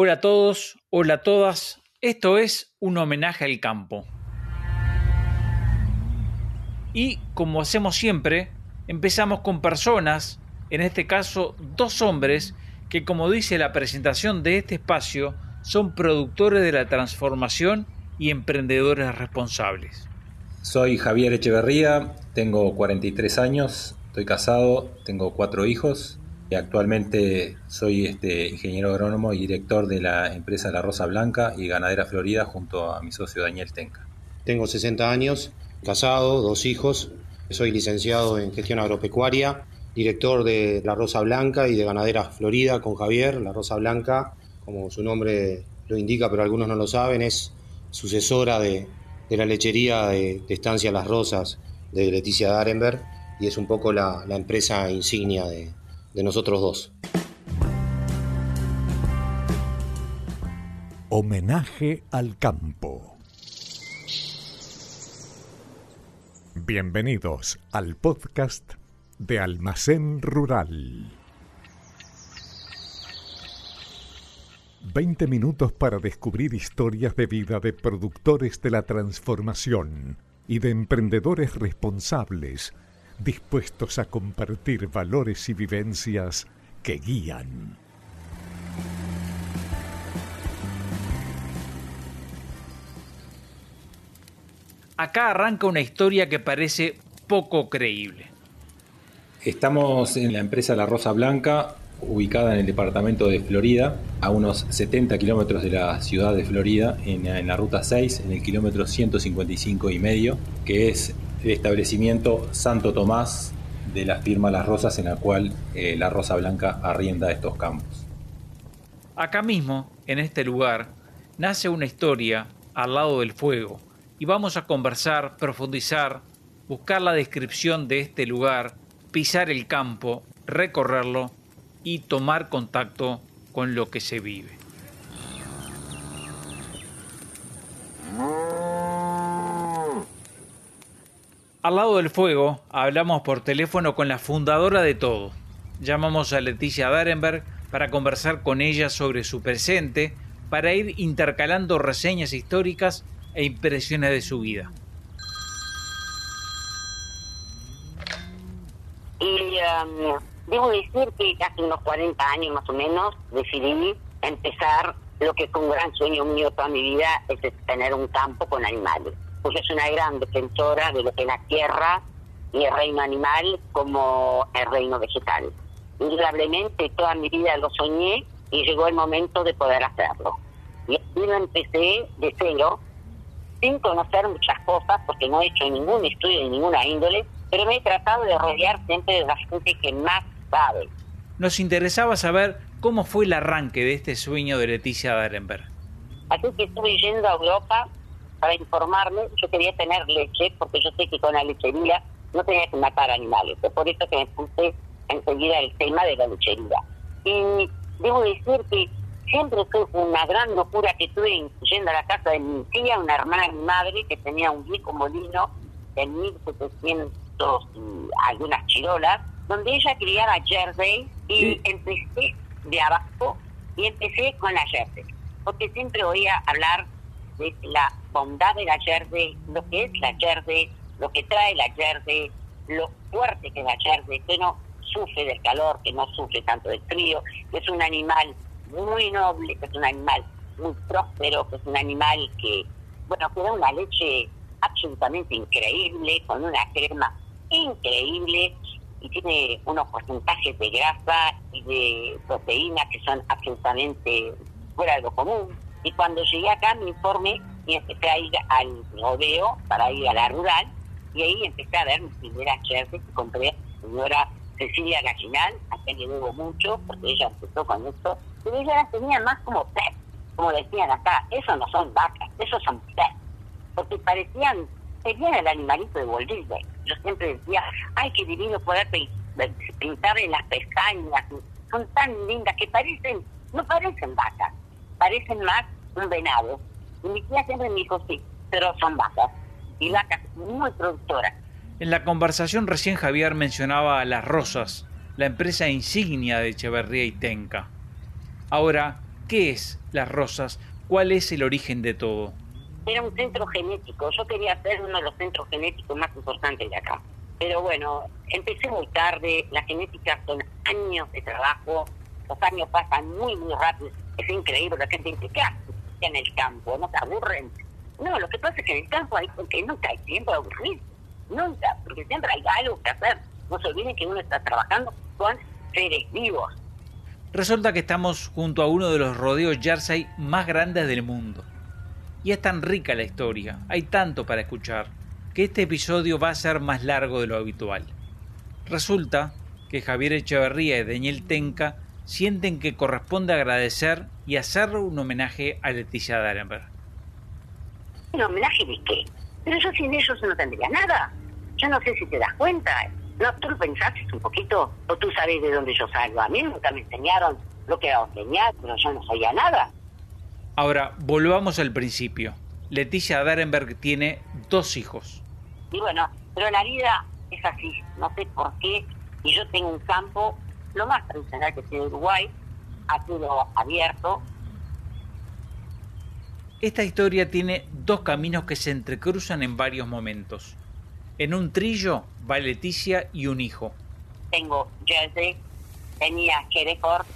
Hola a todos, hola a todas. Esto es un homenaje al campo. Y como hacemos siempre, empezamos con personas, en este caso dos hombres, que como dice la presentación de este espacio, son productores de la transformación y emprendedores responsables. Soy Javier Echeverría, tengo 43 años, estoy casado, tengo cuatro hijos actualmente soy este ingeniero agrónomo y director de la empresa La Rosa Blanca y Ganadera Florida junto a mi socio Daniel Tenca. Tengo 60 años, casado, dos hijos, soy licenciado en gestión agropecuaria, director de La Rosa Blanca y de Ganadera Florida con Javier. La Rosa Blanca, como su nombre lo indica, pero algunos no lo saben, es sucesora de, la lechería de, Estancia Las Rosas de Leticia Darenberg y es un poco la empresa insignia de, de nosotros dos. Homenaje al campo. Bienvenidos al podcast de Almacén Rural. 20 minutos para descubrir historias de vida de productores de la transformación y de emprendedores responsables dispuestos a compartir valores y vivencias que guían. Acá arranca una historia que parece poco creíble. Estamos en la empresa La Rosa Blanca, ubicada en el departamento de Florida, a unos 70 kilómetros de la ciudad de Florida, en, en, la ruta 6, en el kilómetro 155 y medio, que es establecimiento Santo Tomás de la firma Las Rosas en la cual eh, la Rosa Blanca arrienda estos campos. Acá mismo, en este lugar, nace una historia al lado del fuego y vamos a conversar, profundizar, buscar la descripción de este lugar, pisar el campo, recorrerlo y tomar contacto con lo que se vive. Al lado del fuego, hablamos por teléfono con la fundadora de todo. Llamamos a Leticia Darenberg para conversar con ella sobre su presente, para ir intercalando reseñas históricas e impresiones de su vida. Y um, debo decir que hace unos 40 años más o menos decidí empezar lo que fue un gran sueño mío toda mi vida, es tener un campo con animales pues es una gran defensora de lo que es la tierra y el reino animal como el reino vegetal. Indudablemente toda mi vida lo soñé y llegó el momento de poder hacerlo. Y así lo empecé de cero, sin conocer muchas cosas, porque no he hecho ningún estudio de ninguna índole, pero me he tratado de rodear siempre de la gente que más sabe. Nos interesaba saber cómo fue el arranque de este sueño de Leticia Darenberg. Así que estuve yendo a Europa para informarme, yo quería tener leche, porque yo sé que con la lechería no tenía que matar animales. Es por eso que me puse enseguida el tema de la lechería. Y debo decir que siempre fue una gran locura que tuve yendo a la casa de mi tía, una hermana de mi madre, que tenía un viejo molino en 1700 y algunas chirolas, donde ella criaba jersey y empecé de abajo y empecé con la jersey, porque siempre oía hablar de la bondad de la yerde, lo que es la yerde, lo que trae la yerde, lo fuerte que es la yerde, que no sufre del calor, que no sufre tanto del frío, que es un animal muy noble, que es un animal muy próspero, que es un animal que, bueno, que da una leche absolutamente increíble, con una crema increíble y tiene unos porcentajes de grasa y de proteína que son absolutamente fuera de lo común. Y cuando llegué acá me informé y empecé a ir al rodeo para ir a la rural y ahí empecé a ver mis primeras jerseys que compré señora Cecilia Gallinal, a quien le debo mucho porque ella empezó con esto, pero ella las tenía más como pet, como decían acá, eso no son vacas, esos son pet, porque parecían, tenían el animalito de Walt Yo siempre decía, ay, qué divino poder pintarle las pestañas, son tan lindas que parecen, no parecen vacas, parecen más un venado. Y mi tía siempre me dijo, sí, pero son vacas. Y vacas muy productoras. En la conversación recién Javier mencionaba a Las Rosas, la empresa insignia de Echeverría y Tenca. Ahora, ¿Qué es Las Rosas? ¿Cuál es el origen de todo? Era un centro genético. Yo quería ser uno de los centros genéticos más importantes de acá. Pero bueno, empecé muy tarde. La genética son años de trabajo. Los años pasan muy, muy rápido. Es increíble. La gente dice, ¿qué haces en el campo? ¿No te aburren? No, lo que pasa es que en el campo hay porque nunca hay tiempo de aburrir. Nunca, porque siempre hay algo que hacer. No se olviden que uno está trabajando con seres vivos. Resulta que estamos junto a uno de los rodeos Jersey más grandes del mundo. Y es tan rica la historia, hay tanto para escuchar, que este episodio va a ser más largo de lo habitual. Resulta que Javier Echeverría y Daniel Tenca sienten que corresponde agradecer y hacerle un homenaje a Leticia Darenberg. ¿Un homenaje de qué? Pero yo sin ellos no tendría nada. Yo no sé si te das cuenta. ¿No tú lo pensaste un poquito? ¿O tú sabes de dónde yo salgo? A mí nunca me enseñaron lo que era enseñar, pero yo no sabía nada. Ahora, volvamos al principio. Leticia Darenberg tiene dos hijos. Y bueno, pero la vida es así. No sé por qué. Y yo tengo un campo, lo más tradicional que tiene Uruguay, a todo abierto, esta historia tiene dos caminos que se entrecruzan en varios momentos. En un trillo va Leticia y un hijo. Tengo Jersey, tenía Hereford,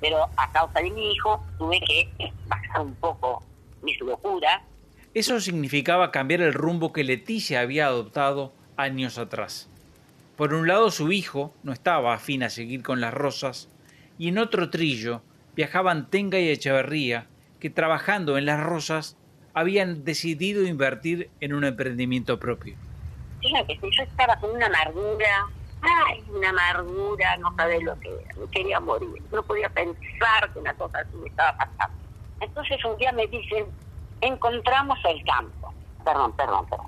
pero a causa de mi hijo tuve que bajar un poco mi locura. Eso significaba cambiar el rumbo que Leticia había adoptado años atrás. Por un lado su hijo no estaba afín a seguir con las rosas, y en otro trillo viajaban Tenga y Echeverría que trabajando en las rosas habían decidido invertir en un emprendimiento propio. Fíjate, yo estaba con una amargura, ay, una amargura, no sabía lo que era, me quería morir, no podía pensar que una cosa así me estaba pasando. Entonces un día me dicen, encontramos el campo. Perdón, perdón, perdón.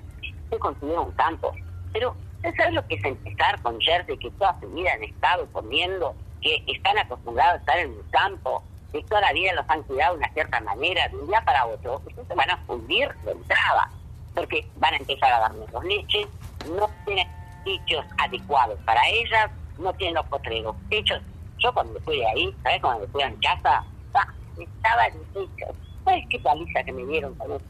Se consiguió un campo. Pero, ¿sabes lo que es empezar con jersey que toda su vida han estado comiendo, que están acostumbrados a estar en un campo, que toda la vida los han cuidado de una cierta manera, de un día para otro, ustedes se van a fundir de entrada, porque van a empezar a dar menos leche, no tienen sitios adecuados para ellas, no tienen los potreros hechos. Yo cuando fui ahí, ¿sabes? Cuando fui a mi casa, ¡ah! estaba en ¿Sabes qué paliza que me dieron con eso?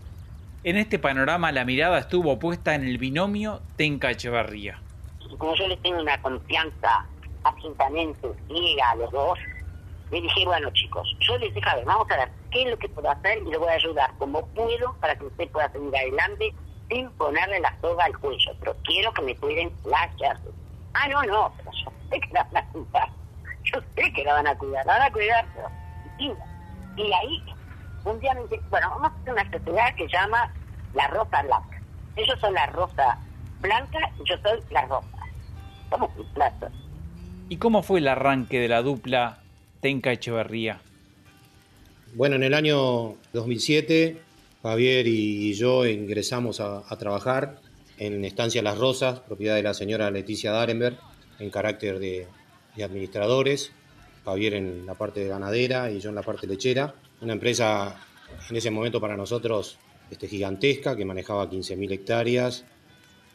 En este panorama la mirada estuvo puesta en el binomio Tenca Echevarría. Como yo les tengo una confianza absolutamente ciega a los dos, le dije, bueno chicos, yo les dije, ver, vamos a ver qué es lo que puedo hacer y le voy a ayudar como puedo para que usted pueda seguir adelante sin ponerle la soga al cuello, pero quiero que me cuiden las llaves. Ah, no, no, pero yo sé que la van a cuidar, yo sé que la van a cuidar, la van a cuidar, pero y, ahí un día me dice, bueno, vamos a hacer una sociedad que llama la Rosa Blanca. Ellos son la Rosa Blanca y yo soy la Rosa. Somos un plato. ¿Y cómo fue el arranque de la dupla Tenca Echeverría? Bueno, en el año 2007, Javier y yo ingresamos a, trabajar en Estancia Las Rosas, propiedad de la señora Leticia Darenberg, en carácter de, administradores. Javier en la parte de ganadera y yo en la parte lechera. Una empresa en ese momento para nosotros este, gigantesca que manejaba 15.000 hectáreas,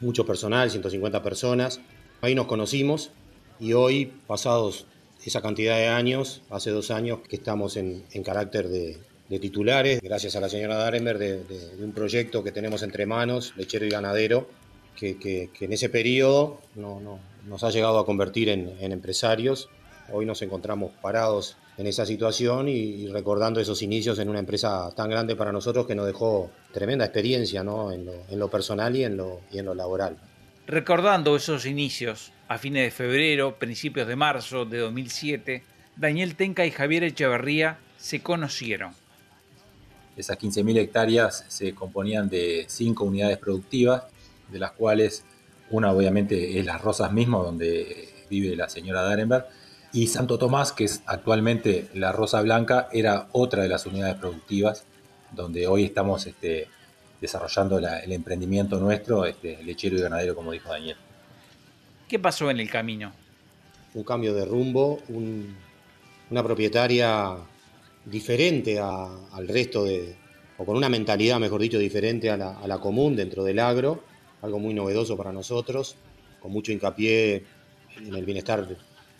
mucho personal, 150 personas. Ahí nos conocimos y hoy, pasados esa cantidad de años, hace dos años que estamos en, carácter de, titulares, gracias a la señora Darenberg, de, un proyecto que tenemos entre manos, lechero y ganadero, que, en ese periodo no, nos ha llegado a convertir en, empresarios. Hoy nos encontramos parados en esa situación y, recordando esos inicios en una empresa tan grande para nosotros que nos dejó tremenda experiencia ¿no? en, lo, personal y en lo, y en lo laboral. Recordando esos inicios, a fines de febrero, principios de marzo de 2007, Daniel Tenca y Javier Echeverría se conocieron. Esas 15.000 hectáreas se componían de cinco unidades productivas, de las cuales una obviamente es Las Rosas mismo, donde vive la señora Darenberg, y Santo Tomás, que es actualmente la Rosa Blanca, era otra de las unidades productivas, donde hoy estamos este, desarrollando el emprendimiento nuestro, este, lechero y ganadero, como dijo Daniel. ¿Qué pasó en el camino? Un cambio de rumbo, una propietaria diferente al resto de, o con una mentalidad, mejor dicho, diferente a la, a la común dentro del agro, algo muy novedoso para nosotros, con mucho hincapié en el bienestar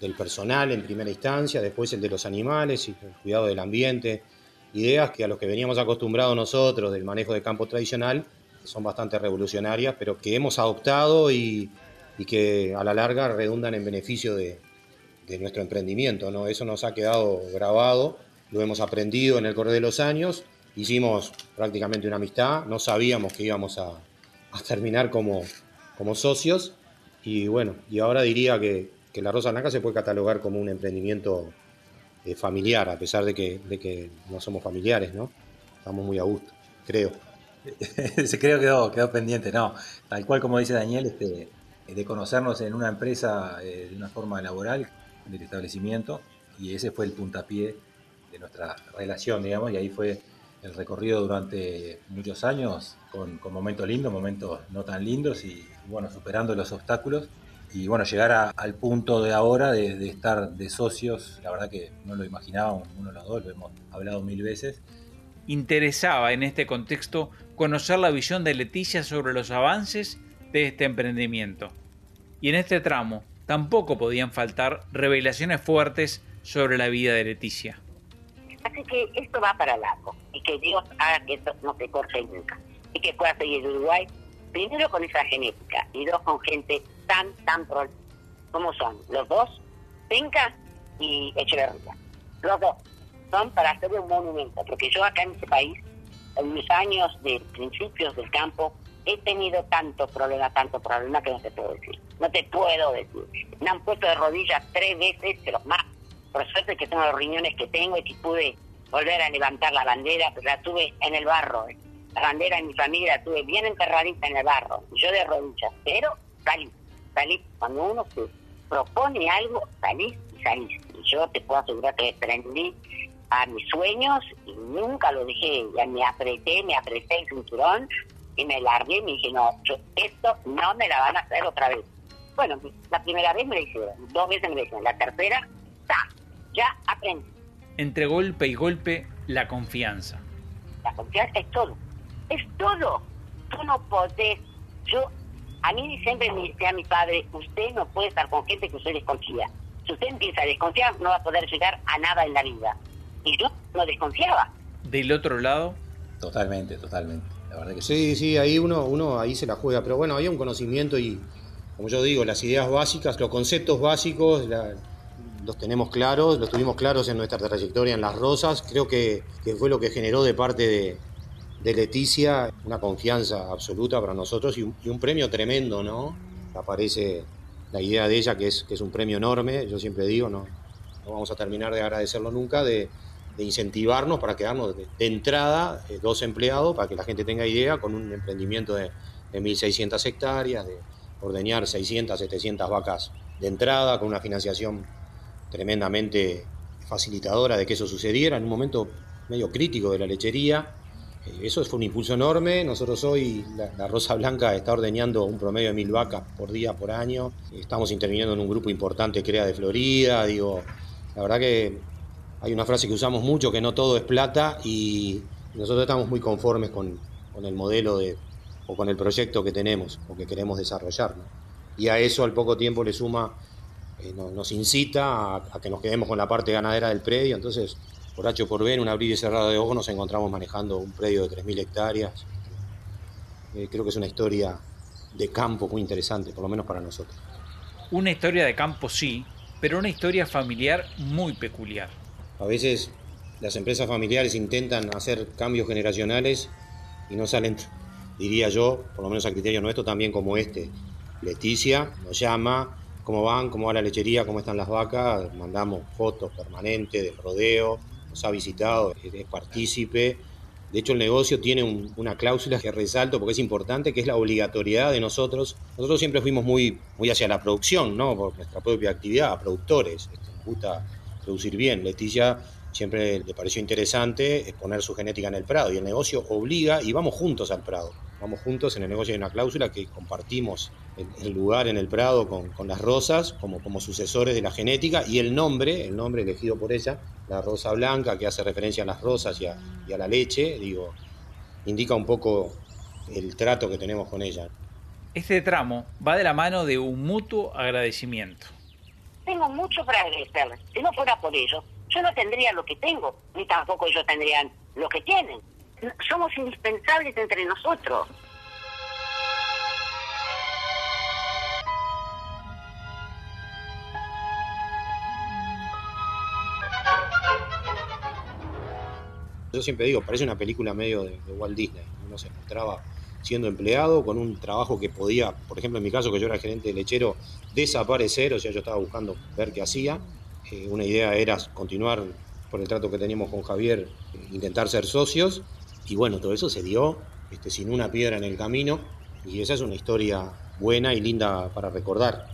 del personal en primera instancia, después el de los animales y el cuidado del ambiente, ideas que a los que veníamos acostumbrados nosotros del manejo de campo tradicional son bastante revolucionarias, pero que hemos adoptado y, que a la larga redundan en beneficio de, nuestro emprendimiento. ¿no? Eso nos ha quedado grabado, lo hemos aprendido en el correr de los años, hicimos prácticamente una amistad, no sabíamos que íbamos a, terminar como, como socios y bueno, y ahora diría que, que la Rosa Blanca se puede catalogar como un emprendimiento eh, familiar, a pesar de que, de que no somos familiares, ¿no? Estamos muy a gusto, creo. Se creo que quedó, quedó pendiente, no. Tal cual como dice Daniel, este, de conocernos en una empresa eh, de una forma laboral del establecimiento, y ese fue el puntapié de nuestra relación, digamos, y ahí fue el recorrido durante muchos años, con, con momentos lindos, momentos no tan lindos, y bueno, superando los obstáculos y bueno, llegar al punto de ahora de, estar de socios, la verdad que no lo imaginábamos uno de los dos, lo hemos hablado mil veces. Interesaba en este contexto conocer la visión de Leticia sobre los avances de este emprendimiento. Y en este tramo tampoco podían faltar revelaciones fuertes sobre la vida de Leticia. Así que esto va para largo y que Dios haga que esto no se corte nunca y que pueda seguir Uruguay primero con esa genética y dos con gente tan, tan pro como son los dos, Penca y Echeverría. Los dos son para hacer un monumento, porque yo acá en este país, en mis años de principios del campo, he tenido tanto problema, tanto problema que no te puedo decir. No te puedo decir. Me han puesto de rodillas tres veces, pero más. Por suerte que tengo los riñones que tengo y que pude volver a levantar la bandera, pero la tuve en el barro. Bandera de mi familia la tuve bien enterradita en el barro, yo de rodillas, pero salí, salí. Cuando uno se propone algo, salís y salís. Y yo te puedo asegurar que prendí a mis sueños y nunca lo dejé, ya me apreté, me apreté el cinturón y me largué y me dije, no, yo, esto no me la van a hacer otra vez. Bueno, la primera vez me la hicieron, dos veces me la hicieron, la tercera, ¡ta! ya aprendí. Entre golpe y golpe, la confianza. La confianza es todo es todo. Tú no podés. Yo, a mí siempre me decía mi padre, usted no puede estar con gente que usted desconfía. Si usted empieza a desconfiar, no va a poder llegar a nada en la vida. Y yo no desconfiaba. Del otro lado. Totalmente, totalmente. La verdad que sí, sí, ahí uno, uno ahí se la juega. Pero bueno, había un conocimiento y, como yo digo, las ideas básicas, los conceptos básicos, los tenemos claros, los tuvimos claros en nuestra trayectoria en Las Rosas. Creo que, que fue lo que generó de parte de, de Leticia, una confianza absoluta para nosotros y un, premio tremendo, ¿no? Aparece la idea de ella, que es, que es un premio enorme, yo siempre digo, no, no vamos a terminar de agradecerlo nunca, de, incentivarnos para quedarnos de, entrada eh, dos empleados, para que la gente tenga idea, con un emprendimiento de, de 1.600 hectáreas, de ordeñar 600, 700 vacas de entrada, con una financiación tremendamente facilitadora de que eso sucediera en un momento medio crítico de la lechería eso fue un impulso enorme. Nosotros hoy, la, Rosa Blanca está ordeñando un promedio de mil vacas por día, por año. Estamos interviniendo en un grupo importante CREA de Florida. Digo, la verdad que hay una frase que usamos mucho, que no todo es plata, y nosotros estamos muy conformes con, el modelo de, o con el proyecto que tenemos o que queremos desarrollar. Y a eso al poco tiempo le suma, eh, nos incita a, a que nos quedemos con la parte ganadera del predio. Entonces, por H por B, en un abrir y cerrado de ojos, nos encontramos manejando un predio de 3.000 hectáreas. Eh, creo que es una historia de campo muy interesante, por lo menos para nosotros. Una historia de campo sí, pero una historia familiar muy peculiar. A veces las empresas familiares intentan hacer cambios generacionales y no salen, diría yo, por lo menos a criterio nuestro, también como este. Leticia nos llama, cómo van, cómo va la lechería, cómo están las vacas, mandamos fotos permanentes del rodeo, ha visitado, es partícipe. De hecho, el negocio tiene una cláusula que resalto porque es importante, que es la obligatoriedad de nosotros. Nosotros siempre fuimos muy, muy hacia la producción, ¿no? Por nuestra propia actividad, productores. Nos gusta producir bien. Leticia siempre le pareció interesante exponer su genética en el Prado y el negocio obliga y vamos juntos al Prado. Vamos juntos en el negocio hay una cláusula que compartimos el, lugar en el Prado con, con, las rosas como, como sucesores de la genética y el nombre, el nombre elegido por ella, la rosa blanca, que hace referencia a las rosas y a, y a la leche, digo, indica un poco el trato que tenemos con ella. Este tramo va de la mano de un mutuo agradecimiento. Tengo mucho para agradecerles. Si no fuera por ellos, yo no tendría lo que tengo, ni tampoco ellos tendrían lo que tienen. Somos indispensables entre nosotros. Yo siempre digo, parece una película medio de, Walt Disney. Uno se encontraba siendo empleado con un trabajo que podía, por ejemplo, en mi caso, que yo era gerente de lechero, desaparecer, o sea, yo estaba buscando ver qué hacía. Eh, una idea era continuar por el trato que teníamos con Javier, eh, intentar ser socios, y bueno, todo eso se dio este, sin una piedra en el camino, y esa es una historia buena y linda para recordar.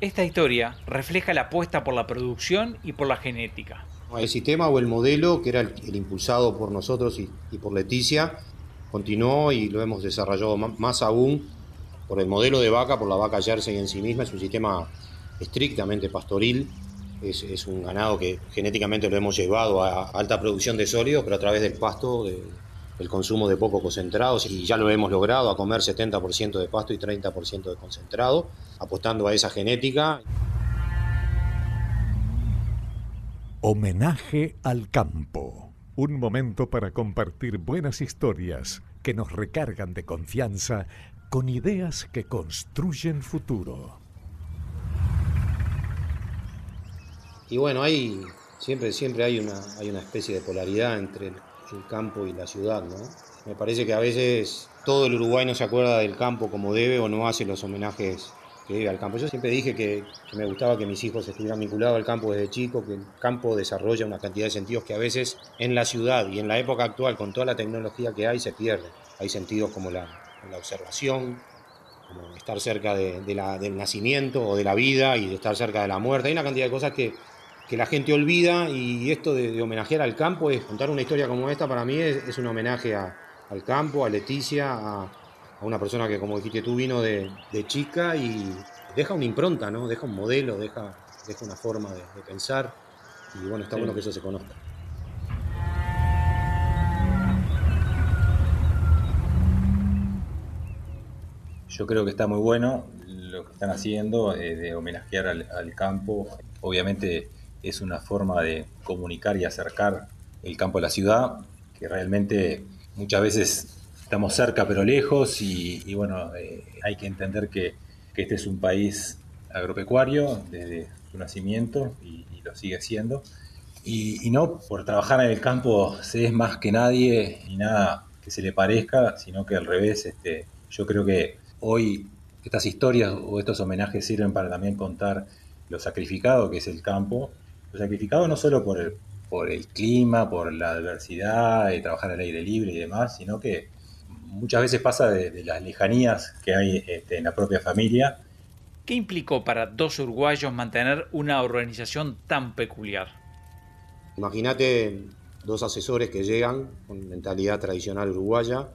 Esta historia refleja la apuesta por la producción y por la genética. El sistema o el modelo, que era el, impulsado por nosotros y, por Leticia, continuó y lo hemos desarrollado más aún por el modelo de vaca, por la vaca Jersey en sí misma. Es un sistema estrictamente pastoril. Es, un ganado que genéticamente lo hemos llevado a alta producción de sólidos, pero a través del pasto, del consumo de poco concentrados, y ya lo hemos logrado a comer 70% de pasto y 30% de concentrado, apostando a esa genética. Homenaje al campo. Un momento para compartir buenas historias que nos recargan de confianza con ideas que construyen futuro. Y bueno, hay siempre, siempre hay una, hay una especie de polaridad entre el, el campo y la ciudad, ¿no? Me parece que a veces todo el Uruguay no se acuerda del campo como debe o no hace los homenajes que vive al campo. Yo siempre dije que, me gustaba que mis hijos estuvieran vinculados al campo desde chico, que el campo desarrolla una cantidad de sentidos que a veces en la ciudad y en la época actual, con toda la tecnología que hay, se pierden. Hay sentidos como la, observación, como estar cerca de, la, del nacimiento o de la vida y de estar cerca de la muerte. Hay una cantidad de cosas que, la gente olvida y esto de, homenajear al campo es contar una historia como esta para mí es, un homenaje al campo, a Leticia, a, a una persona que, como dijiste tú, vino de, chica y deja una impronta, ¿no? Deja un modelo, deja, deja una forma de, pensar. Y bueno, está bueno que eso se conozca. Yo creo que está muy bueno lo que están haciendo eh, de homenajear al, campo. Obviamente es una forma de comunicar y acercar el campo a la ciudad, que realmente muchas veces estamos cerca pero lejos y, bueno, eh, hay que entender que, este es un país agropecuario desde su nacimiento y, lo sigue siendo. Y, no por trabajar en el campo se es más que nadie y nada que se le parezca, sino que al revés, este, yo creo que hoy estas historias o estos homenajes sirven para también contar lo sacrificado que es el campo, lo sacrificado no solo por el, por el clima, por la adversidad, y trabajar al aire libre y demás, sino que muchas veces pasa de, las lejanías que hay este, en la propia familia. ¿Qué implicó para dos uruguayos mantener una organización tan peculiar? Imagínate dos asesores que llegan con mentalidad tradicional uruguaya,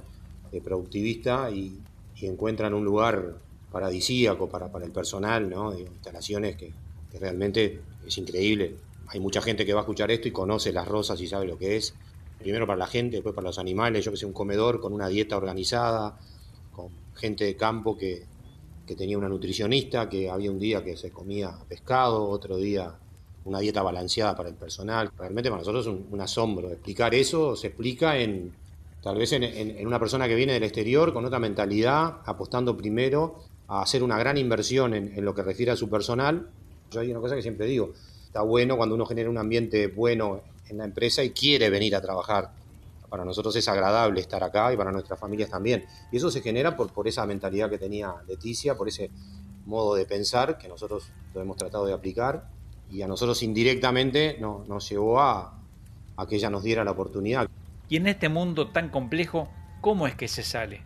de productivista, y, encuentran un lugar paradisíaco para, para el personal, ¿no? instalaciones que, que realmente es increíble. Hay mucha gente que va a escuchar esto y conoce las rosas y sabe lo que es primero para la gente, después para los animales, yo que sé, un comedor con una dieta organizada, con gente de campo que, tenía una nutricionista, que había un día que se comía pescado, otro día una dieta balanceada para el personal. Realmente para nosotros es un, asombro. Explicar eso se explica en tal vez en, una persona que viene del exterior con otra mentalidad, apostando primero a hacer una gran inversión en, en lo que refiere a su personal. Yo hay una cosa que siempre digo, está bueno cuando uno genera un ambiente bueno en la empresa y quiere venir a trabajar. Para nosotros es agradable estar acá y para nuestras familias también. Y eso se genera por, por esa mentalidad que tenía Leticia, por ese modo de pensar que nosotros lo hemos tratado de aplicar y a nosotros indirectamente no, nos llevó a, a que ella nos diera la oportunidad. Y en este mundo tan complejo, ¿cómo es que se sale?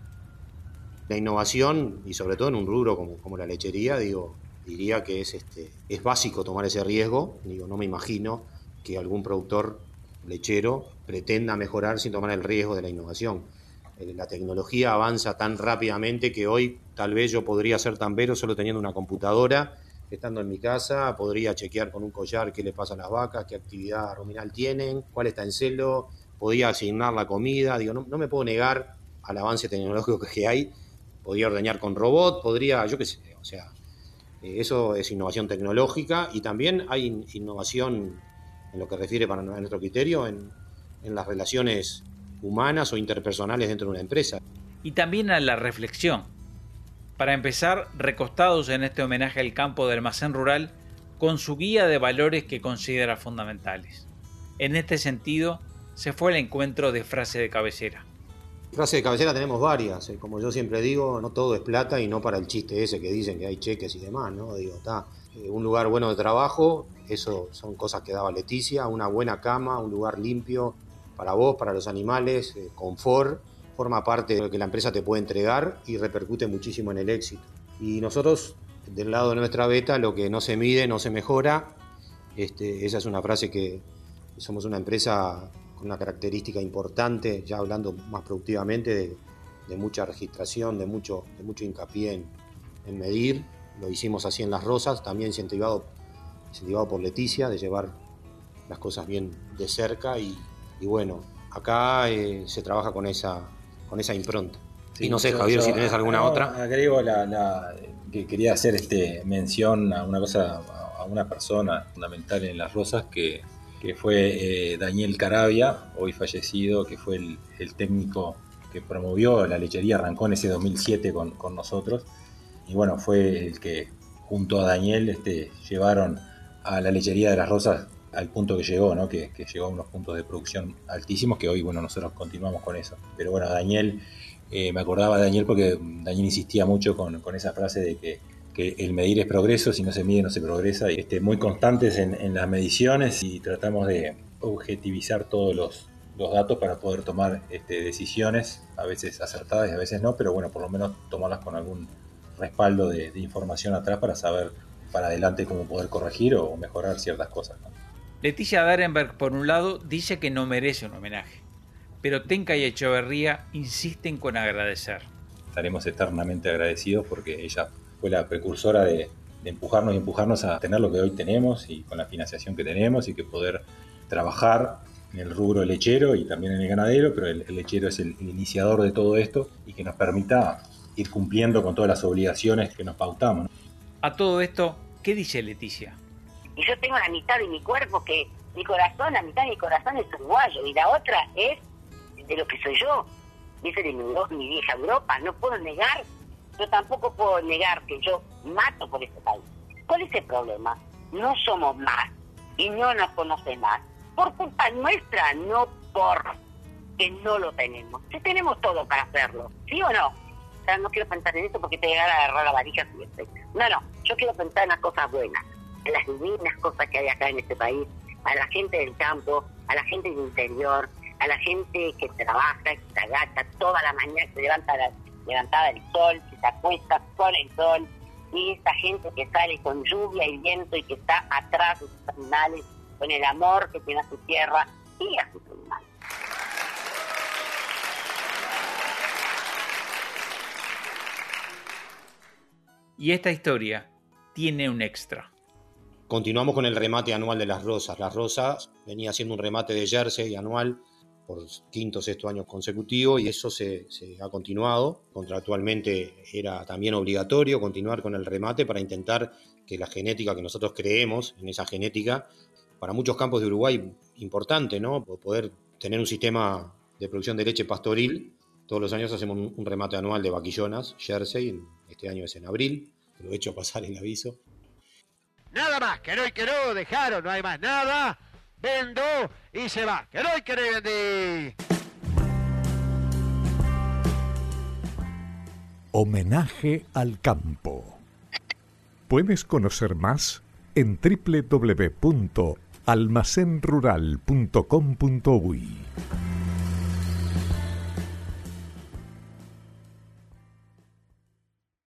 La innovación, y sobre todo en un rubro como, como la lechería, digo, diría que es, este, es básico tomar ese riesgo. Digo, no me imagino que algún productor lechero pretenda mejorar sin tomar el riesgo de la innovación. Eh, la tecnología avanza tan rápidamente que hoy tal vez yo podría ser tambero solo teniendo una computadora, estando en mi casa, podría chequear con un collar qué le pasa a las vacas, qué actividad ruminal tienen, cuál está en celo, podría asignar la comida, digo, no, no me puedo negar al avance tecnológico que hay, podría ordeñar con robot, podría, yo qué sé, o sea, eh, eso es innovación tecnológica y también hay innovación en lo que refiere para nuestro criterio en, en las relaciones humanas o interpersonales dentro de una empresa. Y también a la reflexión. Para empezar, recostados en este homenaje al campo del almacén rural, con su guía de valores que considera fundamentales. En este sentido, se fue el encuentro de frase de cabecera. Frase de cabecera tenemos varias, eh, como yo siempre digo, no todo es plata y no para el chiste ese que dicen que hay cheques y demás, ¿no? Digo, está, eh, un lugar bueno de trabajo, eso son cosas que daba Leticia, una buena cama, un lugar limpio para vos, para los animales, eh, confort, forma parte de lo que la empresa te puede entregar y repercute muchísimo en el éxito. Y nosotros, del lado de nuestra beta, lo que no se mide no se mejora. Este, esa es una frase que somos una empresa con una característica importante, ya hablando más productivamente, de, mucha registración, de mucho, de mucho hincapié en, medir. Lo hicimos así en Las Rosas, también incentivado, incentivado por Leticia, de llevar las cosas bien de cerca y, bueno, acá eh, se trabaja con esa, con esa impronta. y no sé, Javier, si tenés alguna otra. Agrego la, que quería hacer este mención a una cosa, a una persona fundamental en Las Rosas que que fue eh, Daniel Carabia, hoy fallecido, que fue el, técnico que promovió la lechería arrancó en ese 2007 con, con, nosotros. Y bueno, fue el que junto a Daniel este, llevaron a la lechería de las Rosas al punto que llegó, ¿no? que, llegó a unos puntos de producción altísimos, que hoy bueno, nosotros continuamos con eso. Pero bueno, Daniel, eh, me acordaba de Daniel porque Daniel insistía mucho con, esa frase de que que el medir es progreso, si no se mide no se progresa, y este, muy constantes en, las mediciones y tratamos de objetivizar todos los, datos para poder tomar este, decisiones, a veces acertadas y a veces no, pero bueno, por lo menos tomarlas con algún respaldo de, información atrás para saber para adelante cómo poder corregir o mejorar ciertas cosas. Leticia Darenberg, por un lado, dice que no merece un homenaje, pero Tenca y Echeverría insisten con agradecer. Estaremos eternamente agradecidos porque ella fue la precursora de, empujarnos y empujarnos a tener lo que hoy tenemos y con la financiación que tenemos y que poder trabajar en el rubro lechero y también en el ganadero, pero el, lechero es el, iniciador de todo esto y que nos permita ir cumpliendo con todas las obligaciones que nos pautamos. A todo esto, ¿qué dice Leticia? Y yo tengo la mitad de mi cuerpo que mi corazón, la mitad de mi corazón es uruguayo y la otra es de lo que soy yo. Dice de mi, mi vieja Europa, no puedo negar yo tampoco puedo negar que yo mato por este país. ¿Cuál es el problema? No somos más y no nos conocen más por culpa nuestra, no por que no lo tenemos. Si tenemos todo para hacerlo, ¿sí o no? No quiero pensar en eso porque te llegará a agarrar la varilla siempre. No, no, yo quiero pensar en las cosas buenas, en las divinas cosas que hay acá en este país, a la gente del campo, a la gente del interior, a la gente que trabaja, que se agacha toda la mañana, se levanta a las levantada el sol, que se acuesta con el sol, y esa gente que sale con lluvia y viento y que está atrás de sus animales, con el amor que tiene a su tierra y a sus animales. Y esta historia tiene un extra. Continuamos con el remate anual de las rosas. Las rosas venía siendo un remate de jersey anual por quinto o sexto año consecutivo y eso se, ha continuado. Contractualmente era también obligatorio continuar con el remate para intentar que la genética que nosotros creemos en esa genética, para muchos campos de Uruguay importante, ¿no? Poder tener un sistema de producción de leche pastoril. Todos los años hacemos un, remate anual de vaquillonas, Jersey, este año es en abril, lo he hecho pasar el aviso. Nada más, que no y que no, dejaron, no hay más nada vendo y se va. Que no hay que vender. Homenaje al campo. Puedes conocer más en www.almacenrural.com.uy.